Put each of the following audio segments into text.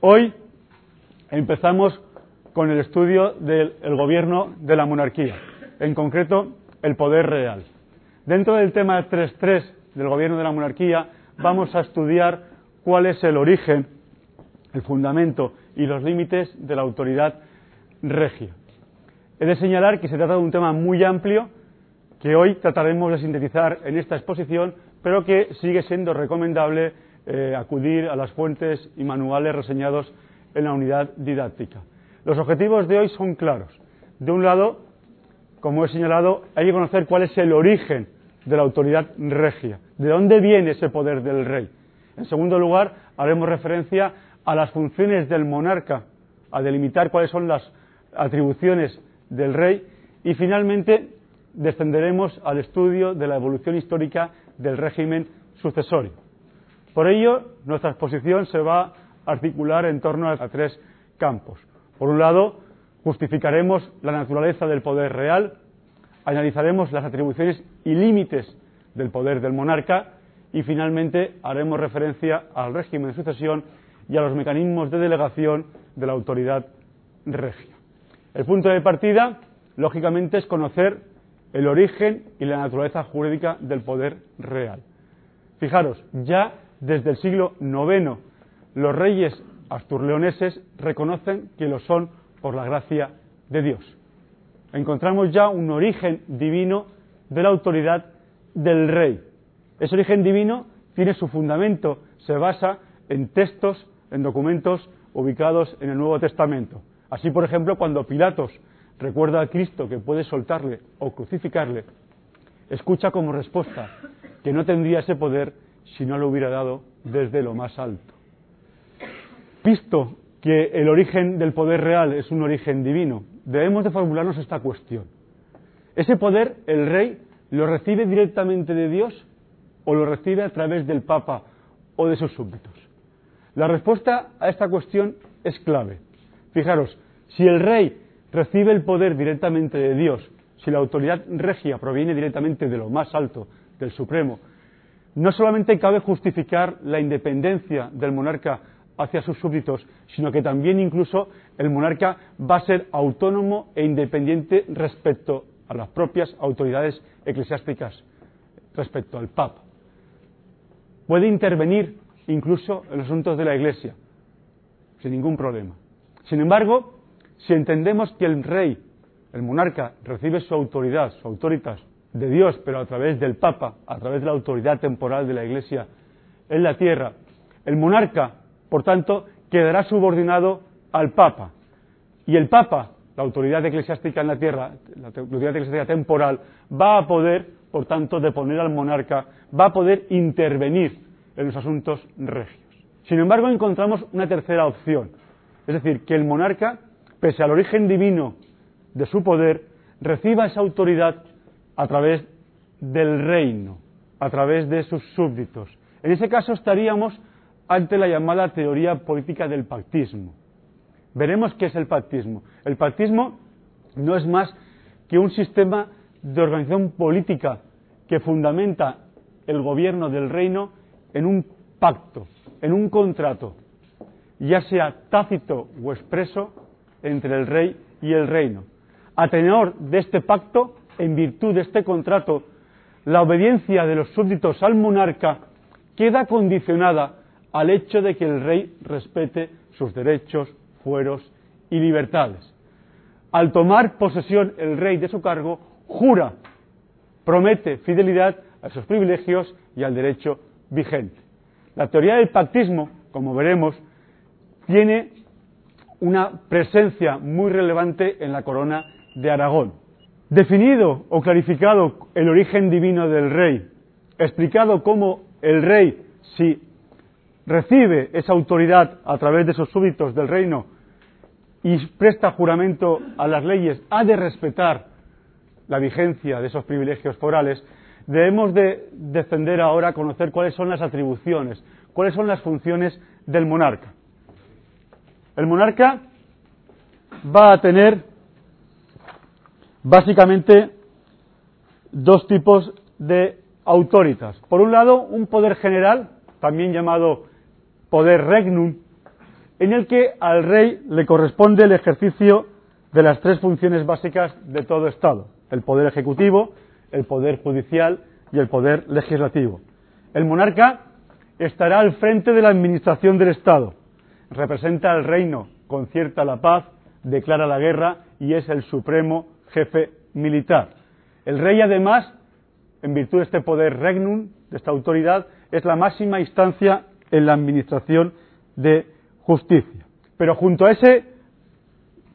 Hoy empezamos con el estudio del el gobierno de la monarquía, en concreto el poder real. Dentro del tema 3.3 del gobierno de la monarquía vamos a estudiar cuál es el origen, el fundamento y los límites de la autoridad regia. He de señalar que se trata de un tema muy amplio que hoy trataremos de sintetizar en esta exposición, pero que sigue siendo recomendable eh, acudir a las fuentes y manuales reseñados en la unidad didáctica. Los objetivos de hoy son claros. De un lado, como he señalado, hay que conocer cuál es el origen de la autoridad regia, de dónde viene ese poder del rey. En segundo lugar, haremos referencia a las funciones del monarca, a delimitar cuáles son las atribuciones del rey y finalmente descenderemos al estudio de la evolución histórica del régimen sucesorio. Por ello, nuestra exposición se va a articular en torno a tres campos. Por un lado, justificaremos la naturaleza del poder real, analizaremos las atribuciones y límites del poder del monarca y finalmente haremos referencia al régimen de sucesión y a los mecanismos de delegación de la autoridad regia. El punto de partida, lógicamente, es conocer el origen y la naturaleza jurídica del poder real. Fijaros, ya desde el siglo IX los reyes asturleoneses reconocen que lo son por la gracia de Dios. Encontramos ya un origen divino de la autoridad del rey. Ese origen divino tiene su fundamento, se basa en textos, en documentos ubicados en el Nuevo Testamento. Así, por ejemplo, cuando Pilatos recuerda a Cristo que puede soltarle o crucificarle, escucha como respuesta que no tendría ese poder si no lo hubiera dado desde lo más alto. Visto que el origen del poder real es un origen divino, debemos de formularnos esta cuestión. ¿Ese poder, el rey, lo recibe directamente de Dios o lo recibe a través del Papa o de sus súbditos? La respuesta a esta cuestión es clave. Fijaros, si el rey recibe el poder directamente de Dios, si la autoridad regia proviene directamente de lo más alto, del Supremo, no solamente cabe justificar la independencia del monarca hacia sus súbditos, sino que también incluso el monarca va a ser autónomo e independiente respecto a las propias autoridades eclesiásticas, respecto al Papa. Puede intervenir incluso en los asuntos de la Iglesia, sin ningún problema. Sin embargo, si entendemos que el rey, el monarca, recibe su autoridad, su autoritas, de Dios, pero a través del Papa, a través de la autoridad temporal de la Iglesia en la tierra, el monarca, por tanto, quedará subordinado al Papa. Y el Papa, la autoridad eclesiástica en la tierra, la autoridad eclesiástica temporal, va a poder, por tanto, deponer al monarca, va a poder intervenir en los asuntos regios. Sin embargo, encontramos una tercera opción, es decir, que el monarca, pese al origen divino de su poder, reciba esa autoridad a través del reino, a través de sus súbditos. En ese caso estaríamos ante la llamada teoría política del pactismo. Veremos qué es el pactismo. El pactismo no es más que un sistema de organización política que fundamenta el gobierno del reino en un pacto, en un contrato, ya sea tácito o expreso, entre el rey y el reino. A tenor de este pacto, en virtud de este contrato, la obediencia de los súbditos al monarca queda condicionada al hecho de que el rey respete sus derechos, fueros y libertades. Al tomar posesión el rey de su cargo, jura, promete fidelidad a sus privilegios y al derecho vigente. La teoría del pactismo, como veremos, tiene una presencia muy relevante en la corona de Aragón. Definido o clarificado el origen divino del rey, explicado cómo el rey, si recibe esa autoridad a través de sus súbditos del reino y presta juramento a las leyes, ha de respetar la vigencia de esos privilegios forales, debemos de ahora conocer cuáles son las atribuciones, cuáles son las funciones del monarca. El monarca va a tener básicamente dos tipos de autoritas. Por un lado, un poder general también llamado poder regnum, en el que al rey le corresponde el ejercicio de las tres funciones básicas de todo Estado, el poder ejecutivo, el poder judicial y el poder legislativo. El monarca estará al frente de la administración del Estado, representa al reino, concierta la paz, declara la guerra y es el supremo jefe militar. El rey, además, en virtud de este poder regnum, de esta autoridad, es la máxima instancia en la administración de justicia. Pero junto a ese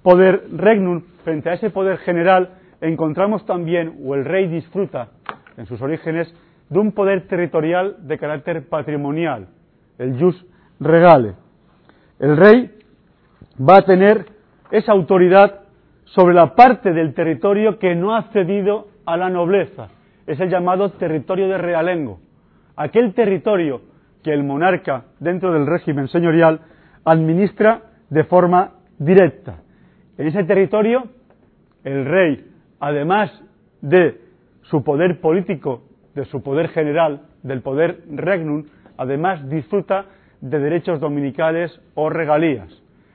poder regnum, frente a ese poder general, encontramos también, o el rey disfruta en sus orígenes, de un poder territorial de carácter patrimonial, el jus regale. El rey va a tener esa autoridad sobre la parte del territorio que no ha cedido a la nobleza. Es el llamado territorio de realengo. Aquel territorio que el monarca, dentro del régimen señorial, administra de forma directa. En ese territorio, el rey, además de su poder político, de su poder general, del poder regnum, además disfruta de derechos dominicales o regalías.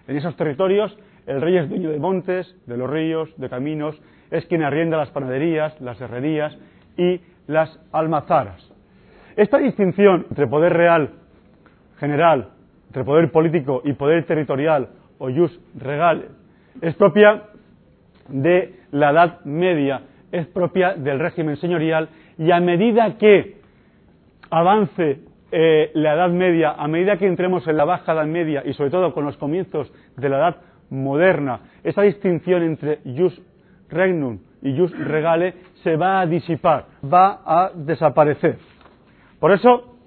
En esos territorios el rey es dueño de montes, de los ríos, de caminos, es quien arrienda las panaderías, las herrerías y las almazaras. Esta distinción entre poder real, general, entre poder político y poder territorial o jus regale es propia de la Edad Media, es propia del régimen señorial y a medida que avance eh, la Edad Media, a medida que entremos en la Baja Edad Media y sobre todo con los comienzos de la Edad moderna, esa distinción entre jus regnum y jus regale se va a disipar, va a desaparecer. Por eso,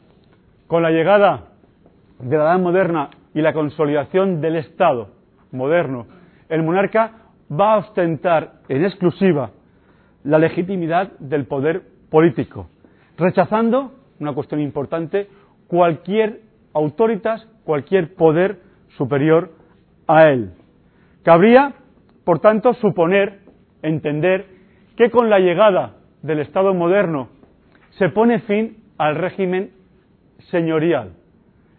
con la llegada de la Edad moderna y la consolidación del Estado moderno, el monarca va a ostentar en exclusiva la legitimidad del poder político, rechazando, una cuestión importante, cualquier autoritas, cualquier poder superior a él. Cabría, por tanto, suponer, entender, que con la llegada del Estado moderno se pone fin al régimen señorial,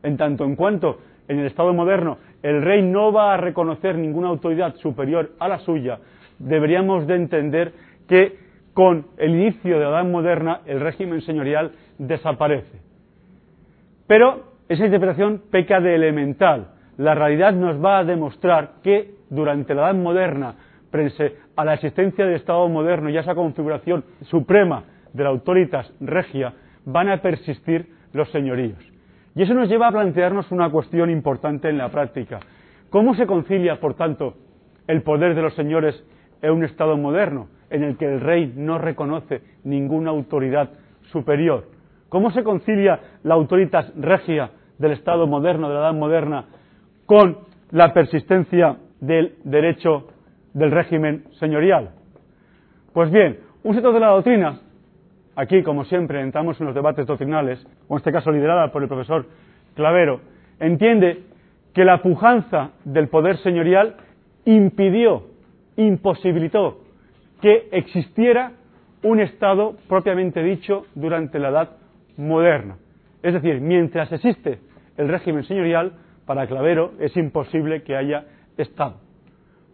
en tanto en cuanto en el Estado moderno el rey no va a reconocer ninguna autoridad superior a la suya, deberíamos de entender que con el inicio de la Edad Moderna el régimen señorial desaparece. Pero esa interpretación peca de elemental. La realidad nos va a demostrar que durante la Edad Moderna, frente a la existencia del Estado moderno y a esa configuración suprema de la autoritas regia, van a persistir los señoríos. Y eso nos lleva a plantearnos una cuestión importante en la práctica. ¿Cómo se concilia, por tanto, el poder de los señores en un Estado moderno, en el que el rey no reconoce ninguna autoridad superior? ¿Cómo se concilia la autoritas regia del Estado moderno, de la Edad moderna, con la persistencia del derecho del régimen señorial? Pues bien, un sector de la doctrina, aquí como siempre entramos en los debates doctrinales, o en este caso liderada por el profesor Clavero, entiende que la pujanza del poder señorial impidió, imposibilitó que existiera un Estado propiamente dicho durante la Edad Moderna. Es decir, mientras existe el régimen señorial, para Clavero es imposible que haya Estado.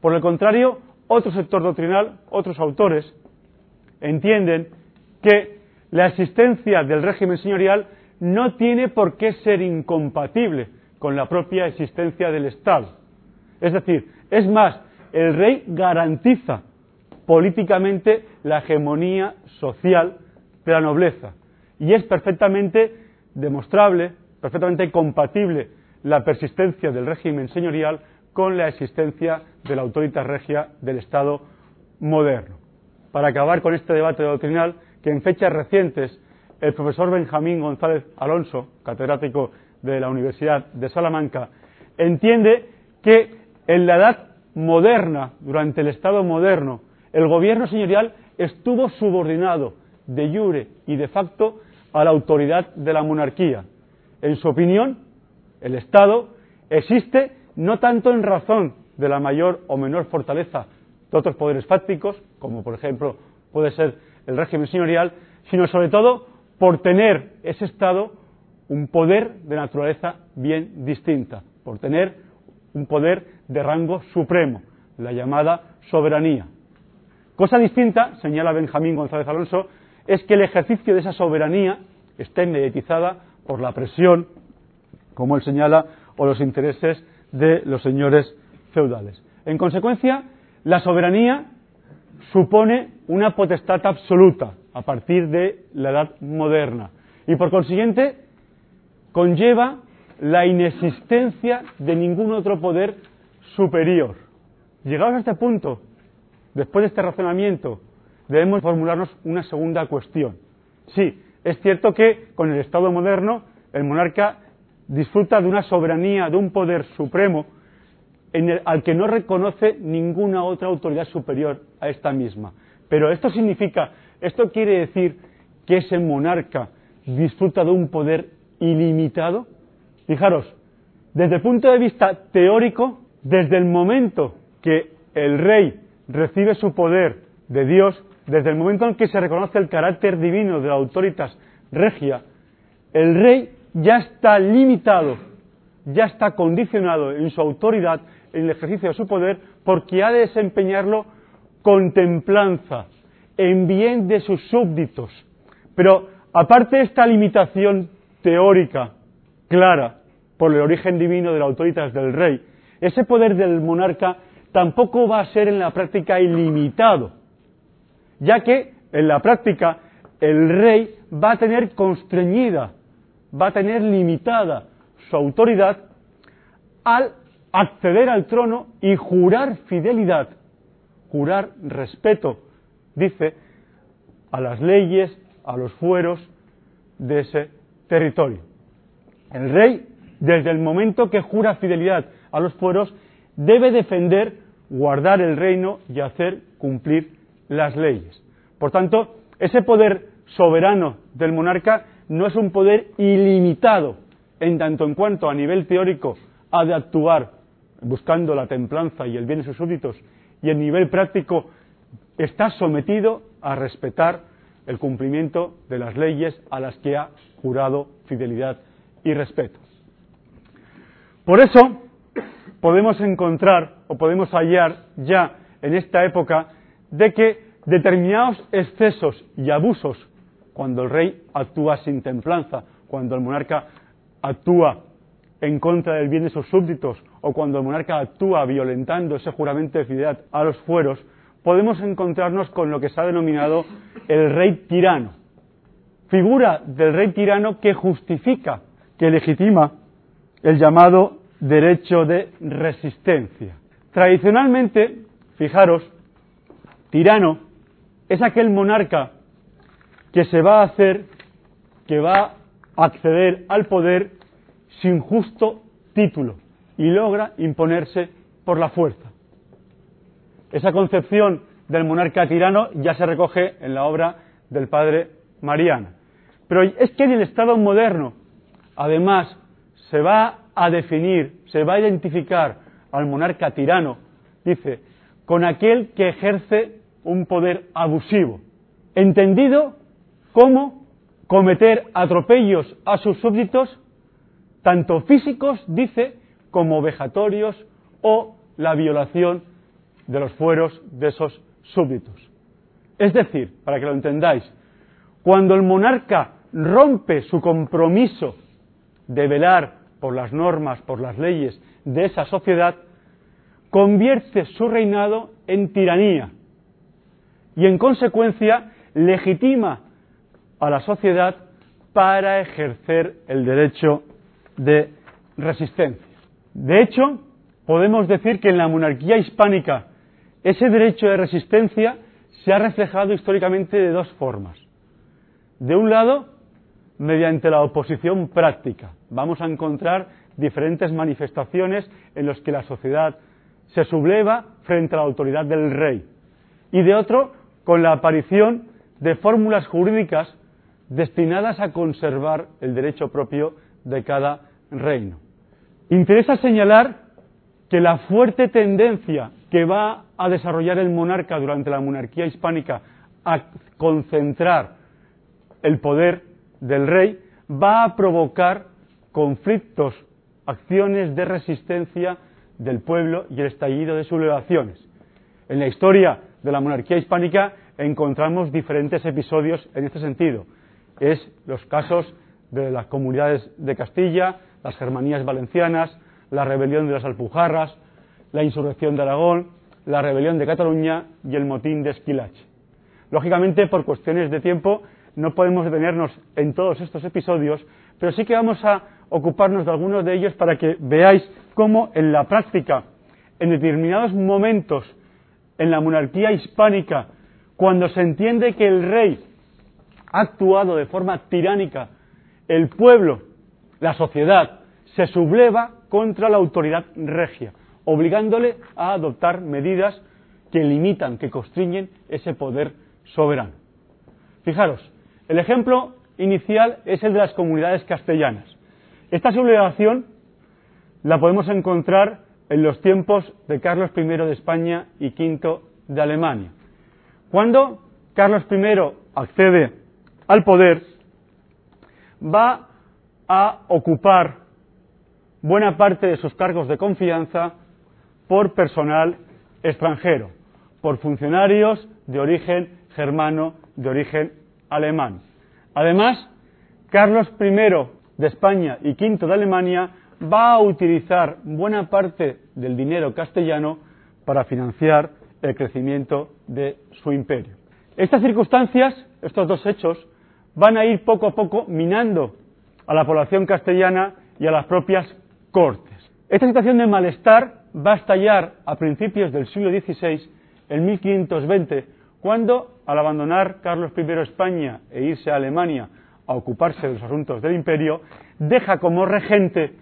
Por el contrario, otro sector doctrinal, otros autores, entienden que la existencia del régimen señorial no tiene por qué ser incompatible con la propia existencia del Estado. Es decir, es más, el rey garantiza políticamente la hegemonía social de la nobleza y es perfectamente demostrable, perfectamente compatible la persistencia del régimen señorial con la existencia de la autoridad regia del Estado moderno. Para acabar con este debate doctrinal, que en fechas recientes el profesor Benjamín González Alonso, catedrático de la Universidad de Salamanca, entiende que en la edad moderna, durante el Estado moderno, el gobierno señorial estuvo subordinado de jure y de facto a la autoridad de la monarquía. En su opinión, el Estado existe no tanto en razón de la mayor o menor fortaleza de otros poderes fácticos, como por ejemplo puede ser el régimen señorial, sino sobre todo por tener ese Estado un poder de naturaleza bien distinta, por tener un poder de rango supremo, la llamada soberanía. Cosa distinta, señala Benjamín González Alonso, es que el ejercicio de esa soberanía esté mediatizada por la presión, como él señala, o los intereses de los señores feudales. En consecuencia, la soberanía supone una potestad absoluta a partir de la edad moderna y por consiguiente conlleva la inexistencia de ningún otro poder superior. Llegados a este punto, después de este razonamiento, debemos formularnos una segunda cuestión. Sí, es cierto que con el Estado moderno el monarca disfruta de una soberanía, de un poder supremo, al que no reconoce ninguna otra autoridad superior a esta misma. Pero esto significa, esto quiere decir que ese monarca disfruta de un poder ilimitado. Fijaros, desde el punto de vista teórico, desde el momento que el rey recibe su poder de Dios, desde el momento en que se reconoce el carácter divino de la autoritas regia, el rey ya está limitado, ya está condicionado en su autoridad, en el ejercicio de su poder, porque ha de desempeñarlo con templanza, en bien de sus súbditos. Pero aparte de esta limitación teórica clara por el origen divino de la autoridad del rey, ese poder del monarca tampoco va a ser en la práctica ilimitado, ya que en la práctica el rey va a tener constreñida, va a tener limitada su autoridad al acceder al trono y jurar fidelidad, jurar respeto, dice, a las leyes, a los fueros de ese territorio. El rey, desde el momento que jura fidelidad a los fueros, debe defender, guardar el reino y hacer cumplir las leyes. Por tanto, ese poder soberano del monarca no es un poder ilimitado, en tanto en cuanto a nivel teórico ha de actuar buscando la templanza y el bien de sus súbditos, y en nivel práctico está sometido a respetar el cumplimiento de las leyes a las que ha jurado fidelidad y respeto. Por eso podemos encontrar o podemos hallar ya en esta época de que determinados excesos y abusos, cuando el rey actúa sin templanza, cuando el monarca actúa en contra del bien de sus súbditos o cuando el monarca actúa violentando ese juramento de fidelidad a los fueros, podemos encontrarnos con lo que se ha denominado el rey tirano. Figura del rey tirano que justifica, que legitima el llamado derecho de resistencia. Tradicionalmente, fijaros, tirano es aquel monarca que se va a hacer, que va a acceder al poder sin justo título y logra imponerse por la fuerza. Esa concepción del monarca tirano ya se recoge en la obra del padre Mariana. Pero es que en el Estado moderno, además, se va a definir, se va a identificar al monarca tirano, dice, con aquel que ejerce un poder abusivo, entendido como cometer atropellos a sus súbditos tanto físicos, dice, como vejatorios o la violación de los fueros de esos súbditos. Es decir, para que lo entendáis, cuando el monarca rompe su compromiso de velar por las normas, por las leyes de esa sociedad, convierte su reinado en tiranía y en consecuencia legitima a la sociedad para ejercer el derecho de resistencia. De hecho, podemos decir que en la monarquía hispánica ese derecho de resistencia se ha reflejado históricamente de dos formas. De un lado, mediante la oposición práctica. Vamos a encontrar diferentes manifestaciones en las que la sociedad se subleva frente a la autoridad del rey. Y de otro, con la aparición de fórmulas jurídicas destinadas a conservar el derecho propio de cada reino. Interesa señalar que la fuerte tendencia que va a desarrollar el monarca durante la monarquía hispánica a concentrar el poder del rey va a provocar conflictos, acciones de resistencia del pueblo y el estallido de sublevaciones. En la historia de la monarquía hispánica encontramos diferentes episodios en este sentido. Es los casos de las comunidades de Castilla, las germanías valencianas, la rebelión de las Alpujarras, la insurrección de Aragón, la rebelión de Cataluña y el motín de Esquilache. Lógicamente, por cuestiones de tiempo, no podemos detenernos en todos estos episodios, pero sí que vamos a ocuparnos de algunos de ellos para que veáis cómo en la práctica, en determinados momentos en la monarquía hispánica, cuando se entiende que el rey ha actuado de forma tiránica, el pueblo, la sociedad, se subleva contra la autoridad regia, obligándole a adoptar medidas que limitan, que constriñen ese poder soberano. Fijaros, el ejemplo inicial es el de las comunidades castellanas. Esta sublevación la podemos encontrar en los tiempos de Carlos I de España y V de Alemania. Cuando Carlos I accede al poder, va a ocupar buena parte de sus cargos de confianza por personal extranjero, por funcionarios de origen germano, de origen alemán. Además, Carlos I de España y V de Alemania va a utilizar buena parte del dinero castellano para financiar el crecimiento de su imperio. Estas circunstancias, estos dos hechos, van a ir poco a poco minando a la población castellana y a las propias cortes. Esta situación de malestar va a estallar a principios del siglo XVI, en 1520, cuando, al abandonar Carlos I España e irse a Alemania a ocuparse de los asuntos del imperio, deja como regente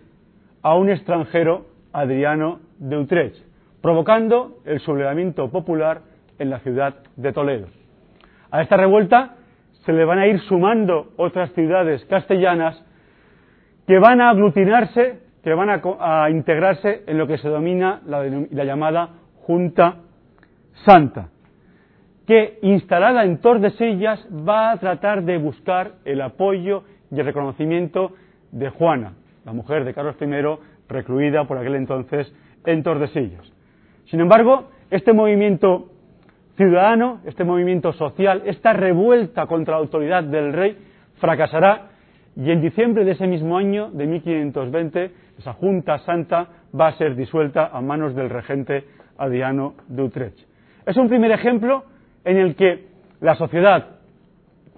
a un extranjero, Adriano de Utrecht, provocando el sublevamiento popular en la ciudad de Toledo. A esta revuelta se le van a ir sumando otras ciudades castellanas que van a aglutinarse, que van a, integrarse en lo que se domina la, la llamada Junta Santa, que instalada en Tordesillas va a tratar de buscar el apoyo y el reconocimiento de Juana, la mujer de Carlos I, recluida por aquel entonces en Tordesillas. Sin embargo, este movimiento ciudadano, este movimiento social, esta revuelta contra la autoridad del rey fracasará y en diciembre de ese mismo año, de 1520, esa Junta Santa va a ser disuelta a manos del regente Adriano de Utrecht. Es un primer ejemplo en el que la sociedad,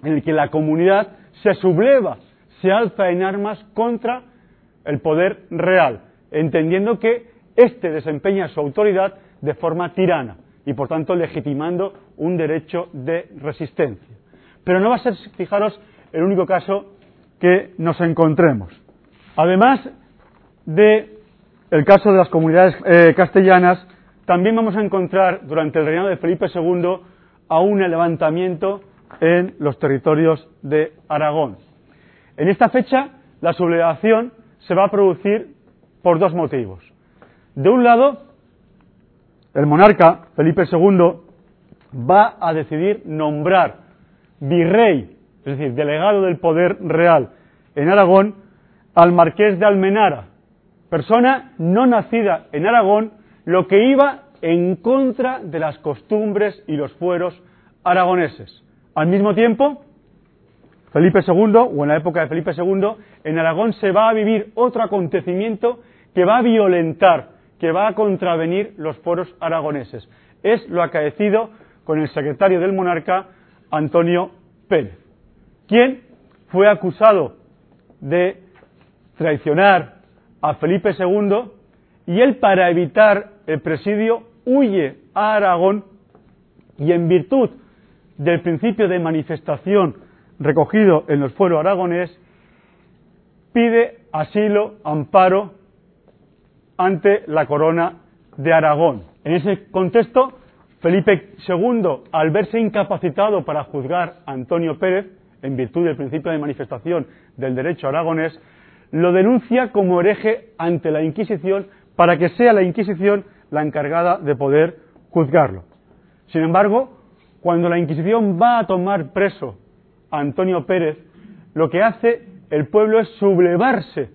en el que la comunidad se subleva, se alza en armas contra el poder real, entendiendo que éste desempeña su autoridad de forma tirana y por tanto legitimando un derecho de resistencia. Pero no va a ser, fijaros, el único caso que nos encontremos. Además de el caso de las comunidades eh, castellanas, también vamos a encontrar durante el reinado de Felipe II a un levantamiento en los territorios de Aragón. En esta fecha, la sublevación se va a producir por dos motivos. De un lado, el monarca Felipe II va a decidir nombrar virrey, es decir, delegado del poder real en Aragón, al marqués de Almenara, persona no nacida en Aragón, lo que iba en contra de las costumbres y los fueros aragoneses. Al mismo tiempo, Felipe II, o en la época de Felipe II, en Aragón se va a vivir otro acontecimiento que va a violentar, que va a contravenir los foros aragoneses. Es lo acaecido con el secretario del monarca, Antonio Pérez, quien fue acusado de traicionar a Felipe II y él para evitar el presidio huye a Aragón y en virtud del principio de manifestación recogido en los fueros aragonés, pide asilo, amparo ante la corona de Aragón. En ese contexto, Felipe II, al verse incapacitado para juzgar a Antonio Pérez, en virtud del principio de manifestación del derecho aragonés, lo denuncia como hereje ante la Inquisición para que sea la Inquisición la encargada de poder juzgarlo. Sin embargo, cuando la Inquisición va a tomar preso Antonio Pérez, lo que hace el pueblo es sublevarse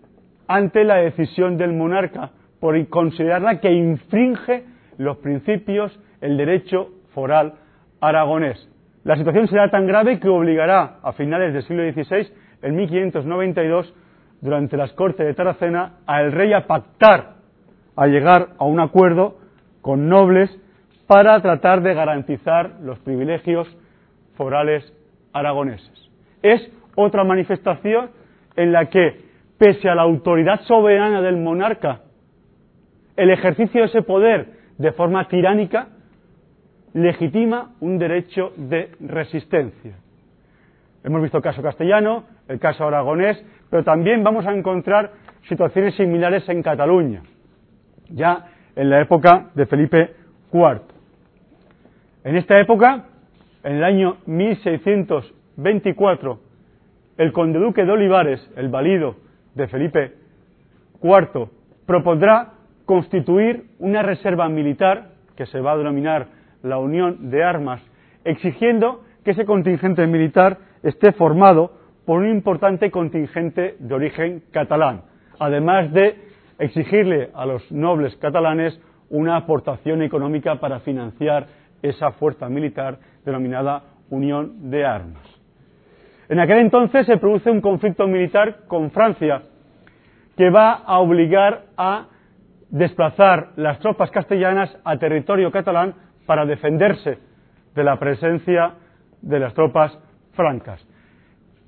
ante la decisión del monarca por considerarla que infringe los principios, el derecho foral aragonés. La situación será tan grave que obligará a finales del siglo XVI, en 1592, durante las Cortes de Tarracena, al rey a pactar, a llegar a un acuerdo con nobles para tratar de garantizar los privilegios forales aragoneses. Es otra manifestación en la que, pese a la autoridad soberana del monarca, el ejercicio de ese poder de forma tiránica legitima un derecho de resistencia. Hemos visto el caso castellano, el caso aragonés, pero también vamos a encontrar situaciones similares en Cataluña, ya en la época de Felipe IV. En esta época, en el año 1624, el conde duque de Olivares, el valido de Felipe IV, propondrá constituir una reserva militar que se va a denominar la Unión de Armas, exigiendo que ese contingente militar esté formado por un importante contingente de origen catalán, además de exigirle a los nobles catalanes una aportación económica para financiar esa fuerza militar denominada Unión de Armas. En aquel entonces se produce un conflicto militar con Francia que va a obligar a desplazar las tropas castellanas a territorio catalán para defenderse de la presencia de las tropas francas.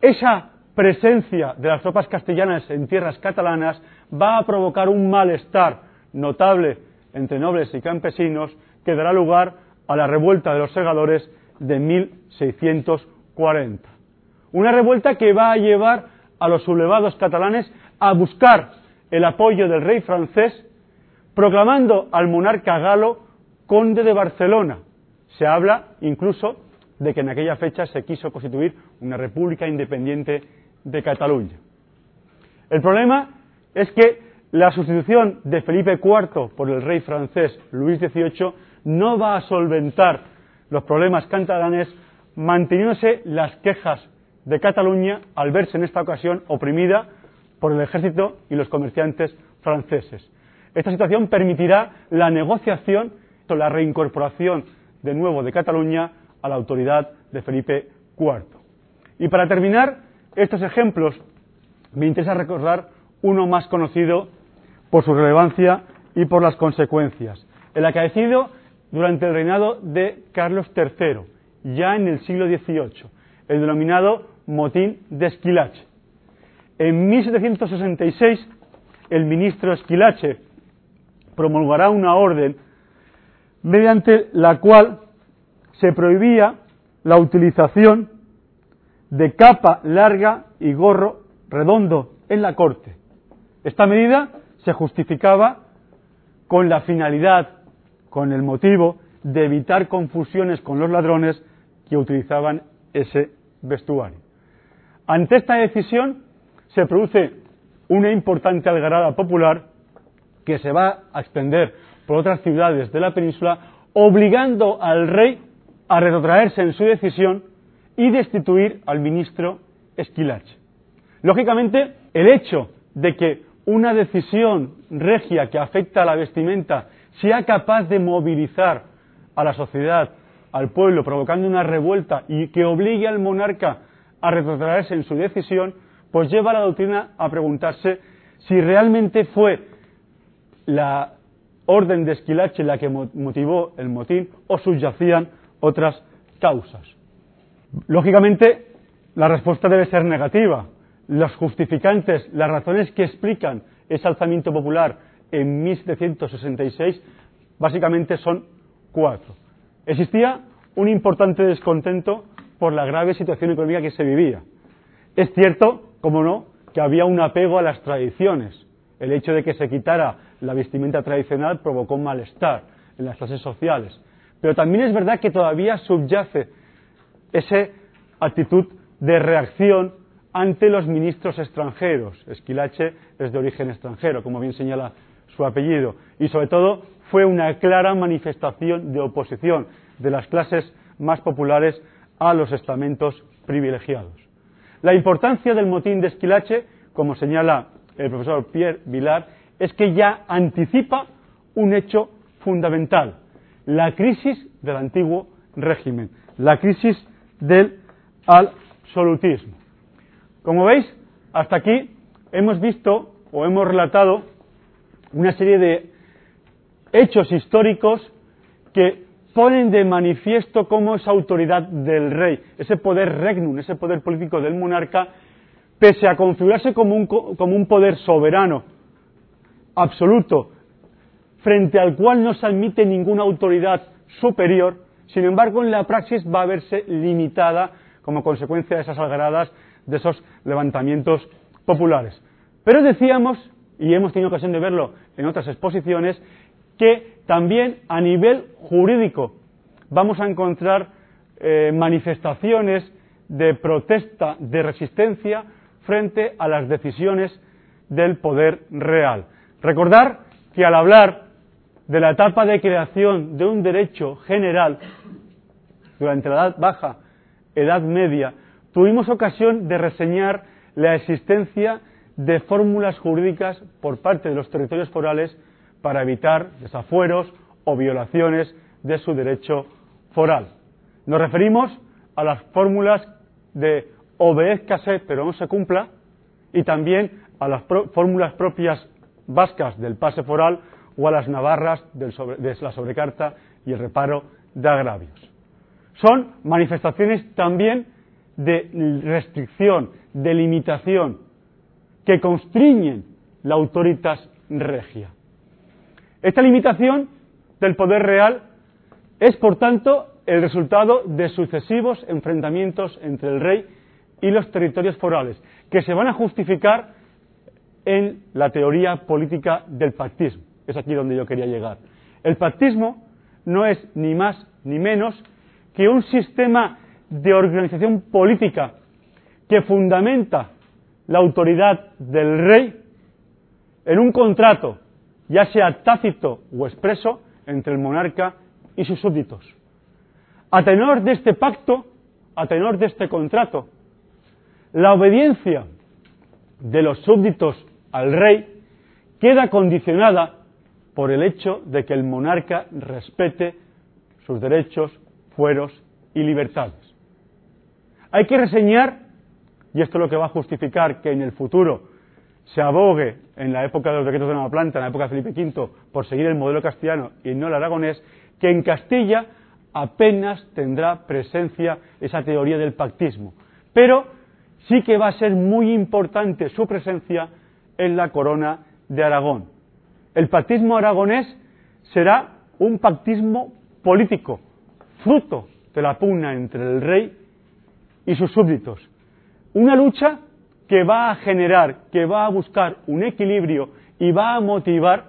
Esa presencia de las tropas castellanas en tierras catalanas va a provocar un malestar notable entre nobles y campesinos que dará lugar a la revuelta de los segadores de 1640. Una revuelta que va a llevar a los sublevados catalanes a buscar el apoyo del rey francés proclamando al monarca galo conde de Barcelona. Se habla incluso de que en aquella fecha se quiso constituir una república independiente de Cataluña. El problema es que la sustitución de Felipe IV por el rey francés Luis XVIII no va a solventar los problemas catalanes manteniéndose las quejas de Cataluña al verse en esta ocasión oprimida por el ejército y los comerciantes franceses. Esta situación permitirá la negociación o la reincorporación de nuevo de Cataluña a la autoridad de Felipe IV. Y para terminar estos ejemplos, me interesa recordar uno más conocido por su relevancia y por las consecuencias, el acaecido durante el reinado de Carlos III, ya en el siglo XVIII, el denominado motín de Esquilache. En 1766, el ministro Esquilache promulgará una orden mediante la cual se prohibía la utilización de capa larga y gorro redondo en la corte. Esta medida se justificaba con la finalidad, con el motivo de evitar confusiones con los ladrones que utilizaban ese vestuario. Ante esta decisión se produce una importante algarada popular que se va a extender por otras ciudades de la península, obligando al rey a retrotraerse en su decisión y destituir al ministro Esquilache. Lógicamente, el hecho de que una decisión regia que afecta a la vestimenta sea capaz de movilizar a la sociedad, al pueblo, provocando una revuelta y que obligue al monarca a retrotraerse en su decisión, pues lleva a la doctrina a preguntarse si realmente fue la orden de Esquilache la que motivó el motín o subyacían otras causas. Lógicamente, la respuesta debe ser negativa. Los justificantes, las razones que explican ese alzamiento popular en 1766, básicamente son cuatro. Existía un importante descontento por la grave situación económica que se vivía. Es cierto, como no, que había un apego a las tradiciones. El hecho de que se quitara la vestimenta tradicional provocó malestar en las clases sociales. Pero también es verdad que todavía subyace esa actitud de reacción ante los ministros extranjeros. Esquilache es de origen extranjero, como bien señala su apellido, y sobre todo fue una clara manifestación de oposición de las clases más populares a los estamentos privilegiados. La importancia del motín de Esquilache, como señala el profesor Pierre Vilar, es que ya anticipa un hecho fundamental, la crisis del antiguo régimen, la crisis del absolutismo. Como veis, hasta aquí hemos visto o hemos relatado una serie de hechos históricos que ponen de manifiesto cómo esa autoridad del rey, ese poder regnum, ese poder político del monarca, pese a configurarse como un, como un poder soberano, absoluto, frente al cual no se admite ninguna autoridad superior, sin embargo en la praxis va a verse limitada como consecuencia de esas algaradas, de esos levantamientos populares. Pero decíamos, y hemos tenido ocasión de verlo en otras exposiciones, que también a nivel jurídico vamos a encontrar eh, manifestaciones de protesta, de resistencia frente a las decisiones del poder real. Recordar que al hablar de la etapa de creación de un derecho general durante la Edad Baja, Edad Media, tuvimos ocasión de reseñar la existencia de fórmulas jurídicas por parte de los territorios forales para evitar desafueros o violaciones de su derecho foral. Nos referimos a las fórmulas de obedezcase pero no se cumpla y también a las fórmulas propias vascas del pase foral o a las navarras de la sobrecarta y el reparo de agravios. Son manifestaciones también de restricción, de limitación, que constriñen la autoritas regia. Esta limitación del poder real es, por tanto, el resultado de sucesivos enfrentamientos entre el rey y los territorios forales, que se van a justificar en la teoría política del pactismo. Es aquí donde yo quería llegar. El pactismo no es ni más ni menos que un sistema de organización política que fundamenta la autoridad del rey en un contrato, ya sea tácito o expreso, entre el monarca y sus súbditos. A tenor de este pacto, a tenor de este contrato, la obediencia de los súbditos al rey queda condicionada por el hecho de que el monarca respete sus derechos, fueros y libertades. Hay que reseñar, y esto es lo que va a justificar que en el futuro se abogue en la época de los decretos de Nueva Planta, en la época de Felipe V, por seguir el modelo castellano y no el aragonés, que en Castilla apenas tendrá presencia esa teoría del pactismo. Pero sí que va a ser muy importante su presencia en la corona de Aragón. El pactismo aragonés será un pactismo político, fruto de la pugna entre el rey y sus súbditos. Una lucha que va a generar, que va a buscar un equilibrio y va a motivar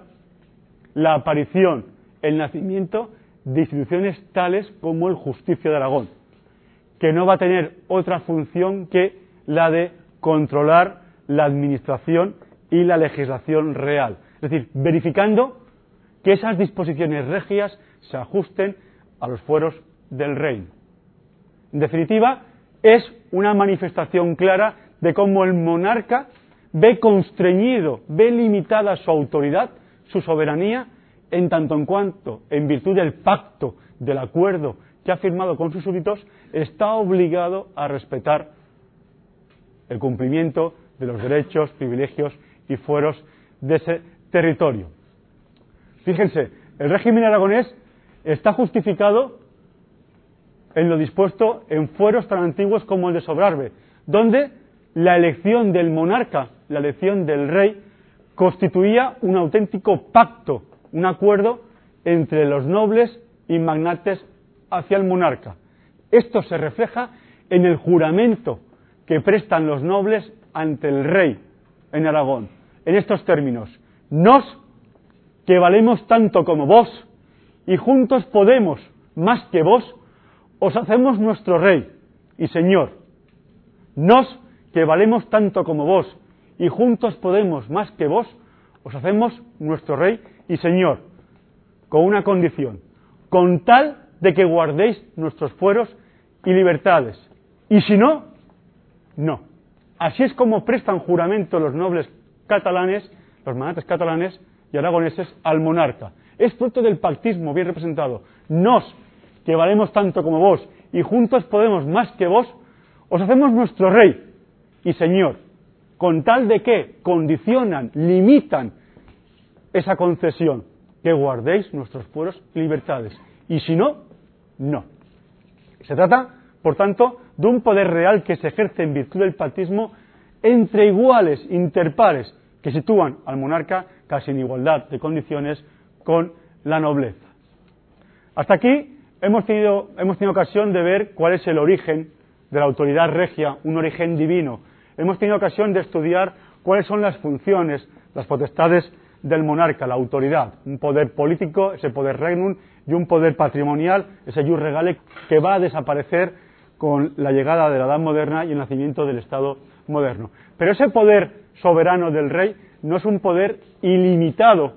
la aparición, el nacimiento de instituciones tales como el Justicia de Aragón, que no va a tener otra función que la de controlar la administración y la legislación real. Es decir, verificando que esas disposiciones regias se ajusten a los fueros del reino. En definitiva, es una manifestación clara de cómo el monarca ve constreñido, ve limitada su autoridad, su soberanía, en tanto en cuanto, en virtud del pacto, del acuerdo que ha firmado con sus súbditos, está obligado a respetar el cumplimiento de los derechos, privilegios y fueros de ese territorio. Fíjense, el régimen aragonés está justificado en lo dispuesto en fueros tan antiguos como el de Sobrarbe, donde la elección del monarca, la elección del rey, constituía un auténtico pacto, un acuerdo entre los nobles y magnates hacia el monarca. Esto se refleja en el juramento que prestan los nobles ante el rey en Aragón, en estos términos. Nos, que valemos tanto como vos, y juntos podemos más que vos, os hacemos nuestro rey y señor. Nos, que valemos tanto como vos, y juntos podemos más que vos, os hacemos nuestro rey y señor, con una condición, con tal de que guardéis nuestros fueros y libertades. Y si no, no. Así es como prestan juramento los nobles catalanes, los magnates catalanes y aragoneses al monarca. Es fruto del pactismo bien representado. Nos, que valemos tanto como vos, y juntos podemos más que vos, os hacemos nuestro rey y señor, con tal de que condicionan, limitan esa concesión, que guardéis nuestros pueblos y libertades. Y si no, no. Se trata, por tanto, de un poder real que se ejerce en virtud del pactismo entre iguales, interpares, que sitúan al monarca casi en igualdad de condiciones con la nobleza. Hasta aquí hemos tenido, hemos tenido ocasión de ver cuál es el origen de la autoridad regia, un origen divino. Hemos tenido ocasión de estudiar cuáles son las funciones, las potestades del monarca, la autoridad, un poder político, ese poder regnum, y un poder patrimonial, ese jus regale, que va a desaparecer con la llegada de la Edad Moderna y el nacimiento del Estado moderno. Pero ese poder soberano del rey no es un poder ilimitado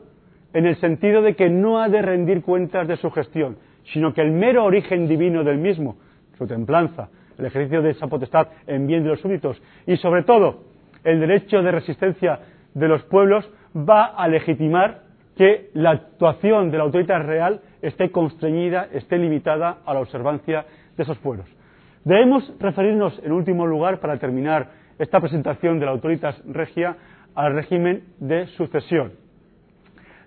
en el sentido de que no ha de rendir cuentas de su gestión, sino que el mero origen divino del mismo, su templanza, el ejercicio de esa potestad en bien de los súbditos y sobre todo el derecho de resistencia de los pueblos va a legitimar que la actuación de la autoridad real esté constreñida, esté limitada a la observancia de esos pueblos. Debemos referirnos, en último lugar, para terminar esta presentación de la autoridad regia, al régimen de sucesión.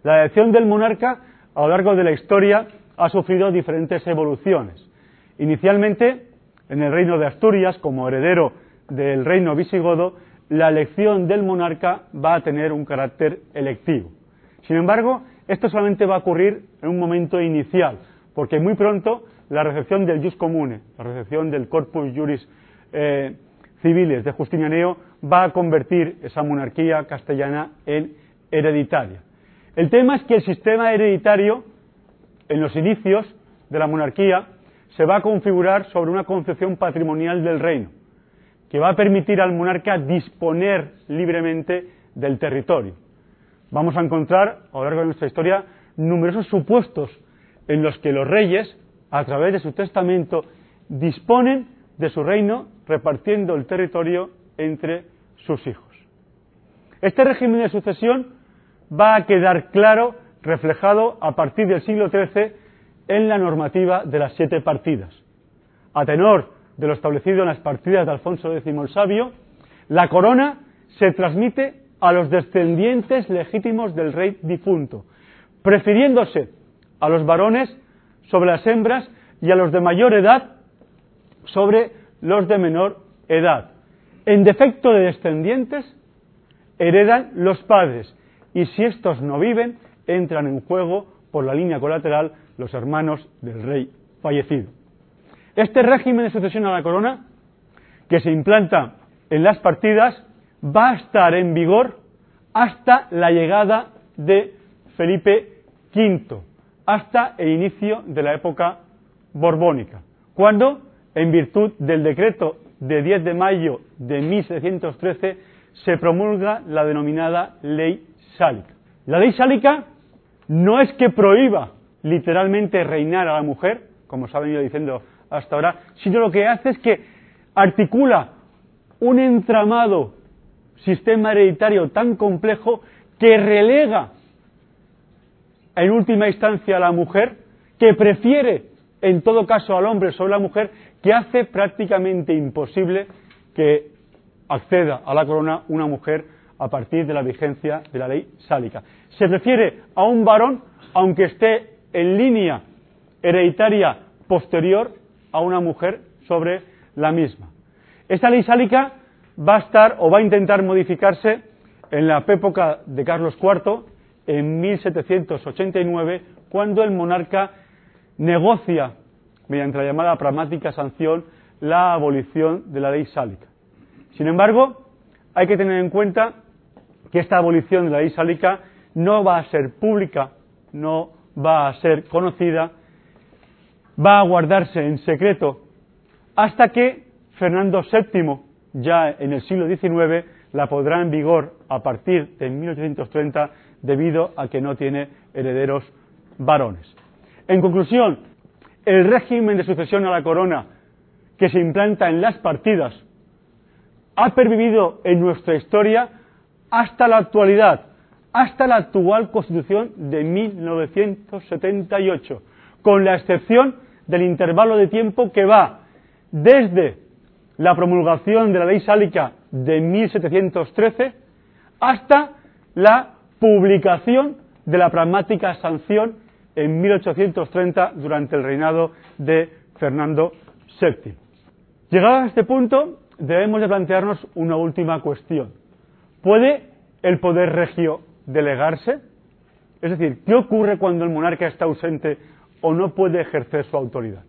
La elección del monarca a lo largo de la historia ha sufrido diferentes evoluciones. Inicialmente, en el reino de Asturias, como heredero del reino visigodo, la elección del monarca va a tener un carácter electivo. Sin embargo, esto solamente va a ocurrir en un momento inicial, porque muy pronto la recepción del jus comune, la recepción del corpus juris eh, civiles de Justinianeo, va a convertir esa monarquía castellana en hereditaria. El tema es que el sistema hereditario, en los inicios de la monarquía, se va a configurar sobre una concepción patrimonial del reino que va a permitir al monarca disponer libremente del territorio. Vamos a encontrar a lo largo de nuestra historia numerosos supuestos en los que los reyes, a través de su testamento, disponen de su reino repartiendo el territorio entre sus hijos. Este régimen de sucesión va a quedar claro, reflejado a partir del siglo XIII en la normativa de las siete partidas. A tenor de lo establecido en las partidas de Alfonso X el Sabio, la corona se transmite a los descendientes legítimos del rey difunto, prefiriéndose a los varones sobre las hembras y a los de mayor edad sobre los de menor edad. En defecto de descendientes, heredan los padres y si estos no viven, entran en juego por la línea colateral los hermanos del rey fallecido. Este régimen de sucesión a la corona, que se implanta en las partidas, va a estar en vigor hasta la llegada de Felipe V, hasta el inicio de la época borbónica, cuando, en virtud del decreto de 10 de mayo de 1713, se promulga la denominada Ley Sálica. La Ley Sálica no es que prohíba literalmente reinar a la mujer, como se ha venido diciendo hasta ahora, sino lo que hace es que articula un entramado sistema hereditario tan complejo que relega en última instancia a la mujer, que prefiere en todo caso al hombre sobre la mujer, que hace prácticamente imposible que acceda a la corona una mujer a partir de la vigencia de la ley sálica. Se refiere a un varón, aunque esté en línea hereditaria posterior a una mujer sobre la misma. Esta ley sálica va a estar o va a intentar modificarse en la época de Carlos IV, en 1789, cuando el monarca negocia, mediante la llamada pragmática sanción, la abolición de la ley sálica. Sin embargo, hay que tener en cuenta que esta abolición de la ley sálica no va a ser pública, no va a ser conocida va a guardarse en secreto hasta que Fernando VII, ya en el siglo XIX, la podrá en vigor a partir de 1830 debido a que no tiene herederos varones. En conclusión, el régimen de sucesión a la corona que se implanta en las partidas ha pervivido en nuestra historia hasta la actualidad, hasta la actual Constitución de 1978, con la excepción del intervalo de tiempo que va desde la promulgación de la ley sálica de 1713 hasta la publicación de la pragmática sanción en 1830 durante el reinado de Fernando VII. Llegado a este punto, debemos de plantearnos una última cuestión. ¿Puede el poder regio delegarse? Es decir, ¿qué ocurre cuando el monarca está ausente o no puede ejercer su autoridad?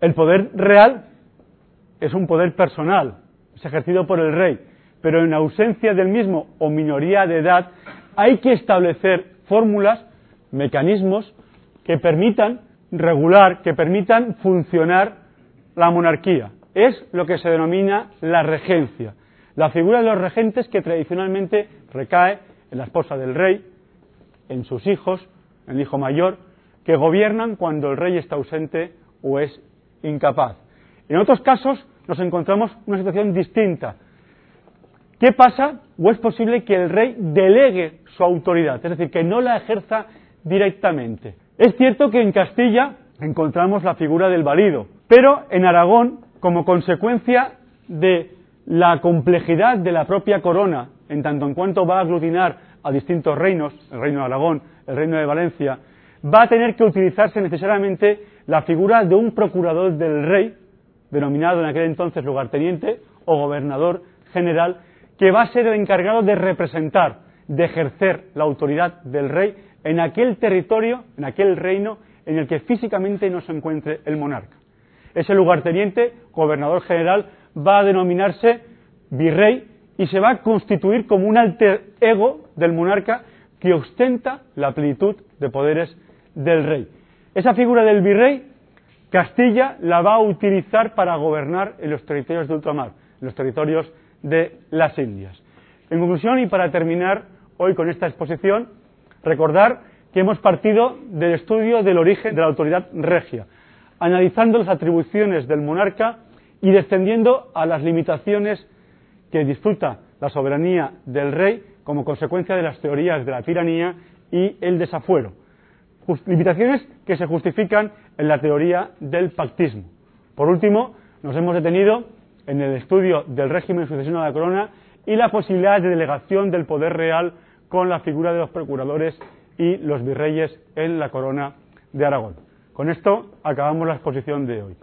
El poder real es un poder personal, es ejercido por el rey, pero en ausencia del mismo o minoría de edad hay que establecer fórmulas, mecanismos que permitan regular, que permitan funcionar la monarquía. Es lo que se denomina la regencia, la figura de los regentes que tradicionalmente recae en la esposa del rey, en sus hijos, en el hijo mayor, que gobiernan cuando el rey está ausente o es incapaz. En otros casos nos encontramos una situación distinta. ¿Qué pasa? ¿O es posible que el rey delegue su autoridad? Es decir, que no la ejerza directamente. Es cierto que en Castilla encontramos la figura del valido, pero en Aragón, como consecuencia de la complejidad de la propia corona, en tanto en cuanto va a aglutinar a distintos reinos, el reino de Aragón, el reino de Valencia, va a tener que utilizarse necesariamente la figura de un procurador del rey, denominado en aquel entonces lugarteniente o gobernador general, que va a ser el encargado de representar, de ejercer la autoridad del rey en aquel territorio, en aquel reino en el que físicamente no se encuentre el monarca. Ese lugarteniente, gobernador general, va a denominarse virrey y se va a constituir como un alter ego del monarca que ostenta la plenitud de poderes del rey. Esa figura del virrey, Castilla la va a utilizar para gobernar en los territorios de ultramar, en los territorios de las Indias. En conclusión, y para terminar hoy con esta exposición, recordar que hemos partido del estudio del origen de la autoridad regia, analizando las atribuciones del monarca y descendiendo a las limitaciones que disfruta la soberanía del rey como consecuencia de las teorías de la tiranía y el desafuero. Limitaciones que se justifican en la teoría del pactismo. Por último, nos hemos detenido en el estudio del régimen sucesión a la corona y la posibilidad de delegación del poder real con la figura de los procuradores y los virreyes en la corona de Aragón. Con esto acabamos la exposición de hoy.